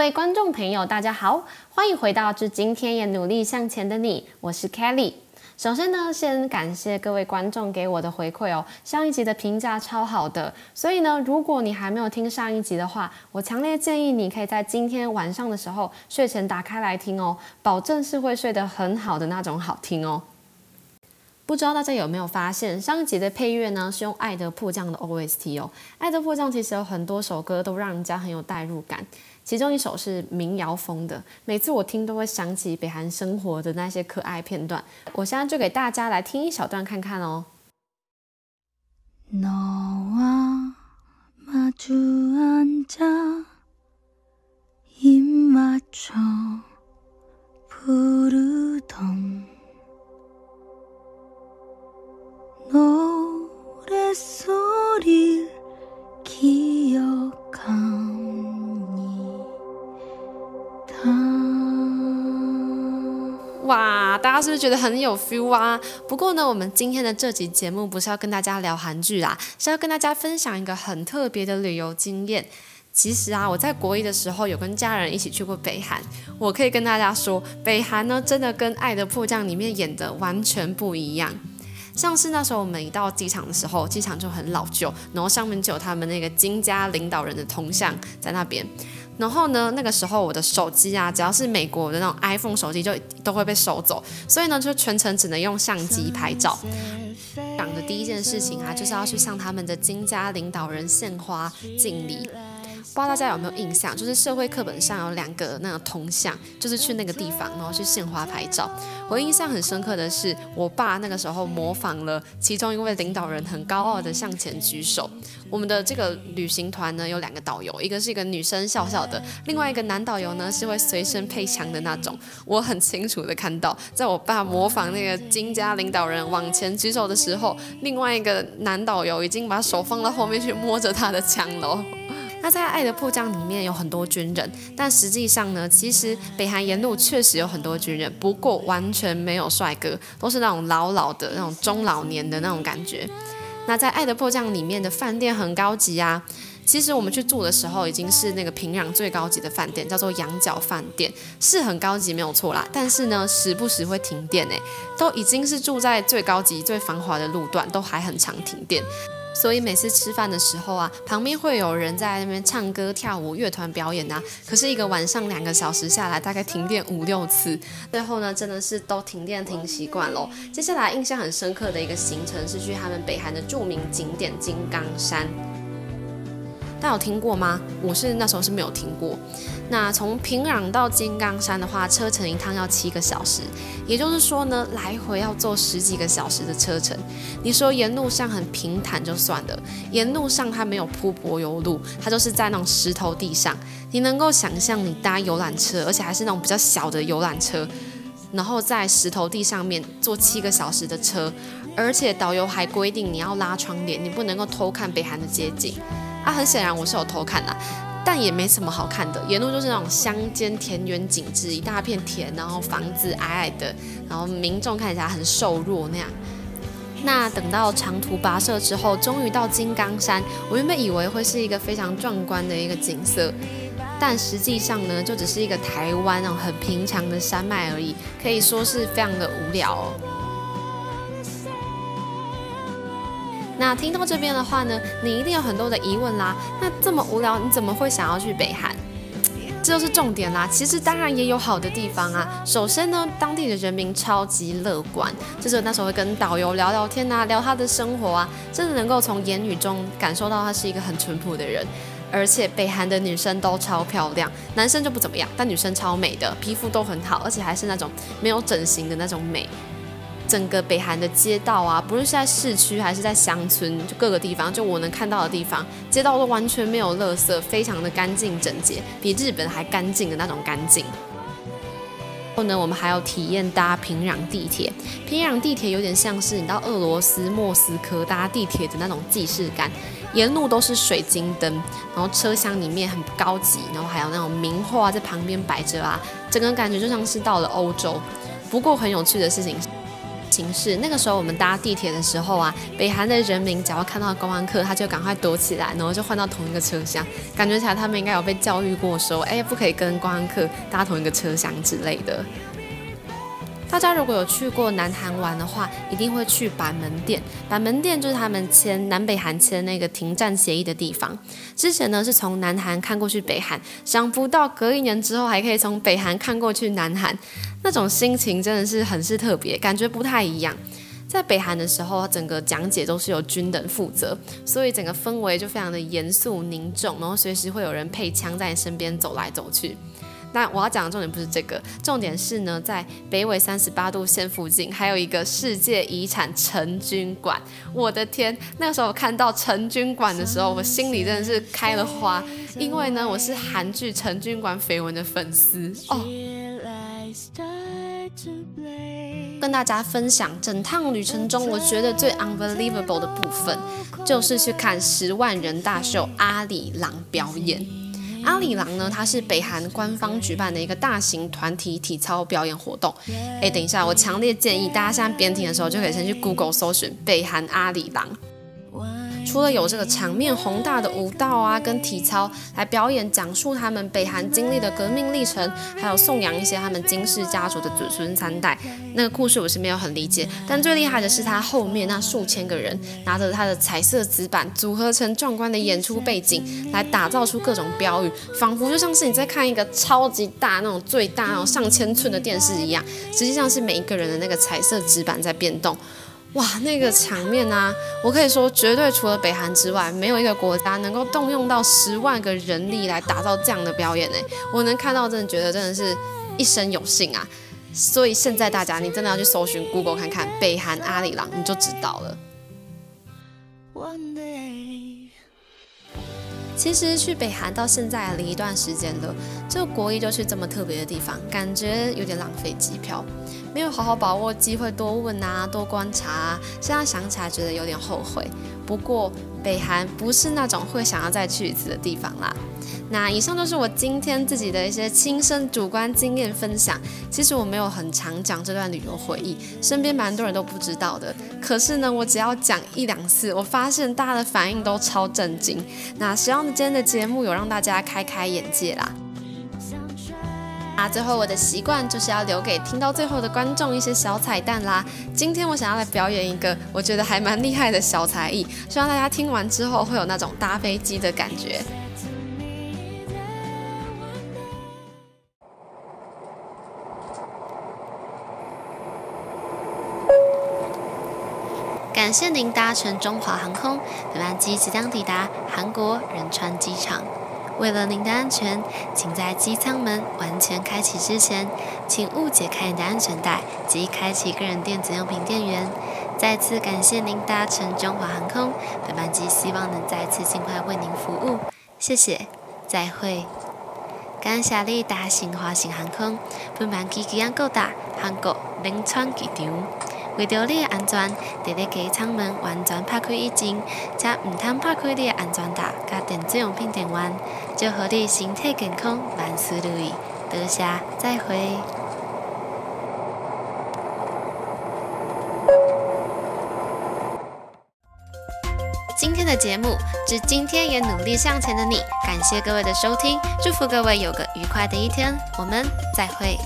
各位观众朋友，大家好，欢迎回到《致今天也努力向前的你》，我是 Kelly。首先呢，先感谢各位观众给我的回馈哦，上一集的评价超好的，所以呢，如果你还没有听上一集的话，我强烈建议你可以在今天晚上的时候睡前打开来听哦，保证是会睡得很好的那种好听哦。不知道大家有没有发现，上一集的配乐呢是用《爱德迫降》的 OST 哦，《爱德迫降》其实有很多首歌都让人家很有代入感，其中一首是民谣风的，每次我听都会想起北韩生活的那些可爱片段。我现在就给大家来听一小段看看哦。是不是觉得很有 feel 啊？不过呢，我们今天的这集节目不是要跟大家聊韩剧啦，是要跟大家分享一个很特别的旅游经验。其实啊，我在国一的时候有跟家人一起去过北韩，我可以跟大家说，北韩呢真的跟《爱的迫降》里面演的完全不一样。像是那时候我们一到机场的时候，机场就很老旧，然后上面就有他们那个金家领导人的铜像在那边。然后呢，那个时候我的手机啊，只要是美国的那种 iPhone 手机，就都会被收走，所以呢，就全程只能用相机拍照。讲的第一件事情啊，就是要去向他们的金家领导人献花敬礼。不知道大家有没有印象，就是社会课本上有两个那个铜像，就是去那个地方，然后去献花拍照。我印象很深刻的是，我爸那个时候模仿了其中一位领导人，很高傲的向前举手。我们的这个旅行团呢，有两个导游，一个是一个女生笑笑的，另外一个男导游呢是会随身配枪的那种。我很清楚的看到，在我爸模仿那个金家领导人往前举手的时候，另外一个男导游已经把手放到后面去摸着他的枪了。那在《爱的迫降》里面有很多军人，但实际上呢，其实北韩沿路确实有很多军人，不过完全没有帅哥，都是那种老老的那种中老年的那种感觉。那在《爱的迫降》里面的饭店很高级啊，其实我们去住的时候已经是那个平壤最高级的饭店，叫做羊角饭店，是很高级没有错啦。但是呢，时不时会停电诶，都已经是住在最高级、最繁华的路段，都还很常停电。所以每次吃饭的时候啊，旁边会有人在那边唱歌跳舞，乐团表演呐。可是一个晚上两个小时下来，大概停电五六次。最后呢，真的是都停电停习惯了。接下来印象很深刻的一个行程是去他们北韩的著名景点金刚山。大家有听过吗？我是那时候是没有听过。那从平壤到金刚山的话，车程一趟要七个小时，也就是说呢，来回要坐十几个小时的车程。你说沿路上很平坦就算了，沿路上它没有铺柏油路，它就是在那种石头地上。你能够想象你搭游览车，而且还是那种比较小的游览车，然后在石头地上面坐七个小时的车，而且导游还规定你要拉窗帘，你不能够偷看北韩的街景。啊，很显然我是有偷看的，但也没什么好看的。沿路就是那种乡间田园景致，一大片田，然后房子矮矮的，然后民众看起来很瘦弱那样。那等到长途跋涉之后，终于到金刚山，我原本以为会是一个非常壮观的一个景色，但实际上呢，就只是一个台湾那种很平常的山脉而已，可以说是非常的无聊。哦。那听到这边的话呢，你一定有很多的疑问啦。那这么无聊，你怎么会想要去北韩？这就是重点啦。其实当然也有好的地方啊。首先呢，当地的人民超级乐观，就是那时候会跟导游聊聊天啊，聊他的生活啊，真的能够从言语中感受到他是一个很淳朴的人。而且北韩的女生都超漂亮，男生就不怎么样，但女生超美的，皮肤都很好，而且还是那种没有整形的那种美。整个北韩的街道啊，不论是在市区还是在乡村，就各个地方，就我能看到的地方，街道都完全没有垃圾，非常的干净整洁，比日本还干净的那种干净。后呢，我们还要体验搭平壤地铁，平壤地铁有点像是你到俄罗斯莫斯科搭地铁的那种既视感，沿路都是水晶灯，然后车厢里面很高级，然后还有那种名画在旁边摆着啊，整个感觉就像是到了欧洲。不过很有趣的事情。情是，那个时候我们搭地铁的时候啊，北韩的人民只要看到观光客，他就赶快躲起来，然后就换到同一个车厢。感觉起来他们应该有被教育过，说哎，不可以跟观光客搭同一个车厢之类的。大家如果有去过南韩玩的话，一定会去板门店。板门店就是他们签南北韩签那个停战协议的地方。之前呢是从南韩看过去北韩，想不到隔一年之后还可以从北韩看过去南韩，那种心情真的是很是特别，感觉不太一样。在北韩的时候，整个讲解都是由军人负责，所以整个氛围就非常的严肃凝重，然后随时会有人配枪在你身边走来走去。那我要讲的重点不是这个，重点是呢，在北纬三十八度线附近还有一个世界遗产成军馆。我的天，那个时候我看到成军馆的时候，我心里真的是开了花，因为呢，我是韩剧《成军馆》绯闻的粉丝哦。跟大家分享整趟旅程中，我觉得最 unbelievable 的部分，就是去看十万人大秀阿里郎表演。阿里郎呢，它是北韩官方举办的一个大型团体体操表演活动。哎，等一下，我强烈建议大家现在边听的时候就可以先去 Google 搜寻北韩阿里郎。除了有这个场面宏大的舞蹈啊，跟体操来表演，讲述他们北韩经历的革命历程，还有颂扬一些他们金氏家族的子孙三代，那个故事我是没有很理解。但最厉害的是他后面那数千个人拿着他的彩色纸板，组合成壮观的演出背景，来打造出各种标语，仿佛就像是你在看一个超级大那种最大那种上千寸的电视一样，实际上是每一个人的那个彩色纸板在变动。哇，那个场面啊，我可以说，绝对除了北韩之外，没有一个国家能够动用到十万个人力来打造这样的表演呢。我能看到，真的觉得真的是一生有幸啊。所以现在大家，你真的要去搜寻 Google 看看北韩阿里郎，你就知道了。其实去北韩到现在离一段时间了，就国一就去这么特别的地方，感觉有点浪费机票，没有好好把握机会多问啊，多观察啊。现在想起来觉得有点后悔。不过北韩不是那种会想要再去一次的地方啦。那以上就是我今天自己的一些亲身主观经验分享。其实我没有很常讲这段旅游回忆，身边蛮多人都不知道的。可是呢，我只要讲一两次，我发现大家的反应都超震惊。那希望今天的节目有让大家开开眼界啦。那最后我的习惯就是要留给听到最后的观众一些小彩蛋啦。今天我想要来表演一个我觉得还蛮厉害的小才艺，希望大家听完之后会有那种搭飞机的感觉。感谢您搭乘中华航空，本班机即将抵达韩国仁川机场。为了您的安全，请在机舱门完全开启之前，请勿解开你的安全带及开启个人电子用品电源。再次感谢您搭乘中华航空，本班机希望能再次尽快为您服务。谢谢，再会。感谢你搭乘华信航空，本班机即将到达韩国仁川机场。为着你的安全，伫咧机舱门完全拍开以前，且毋通拍开你的安全带甲电子用品电源，祝福你身体健康，万事如意。多谢，再会。今天的节目，致今天也努力向前的你，感谢各位的收听，祝福各位有个愉快的一天，我们再会。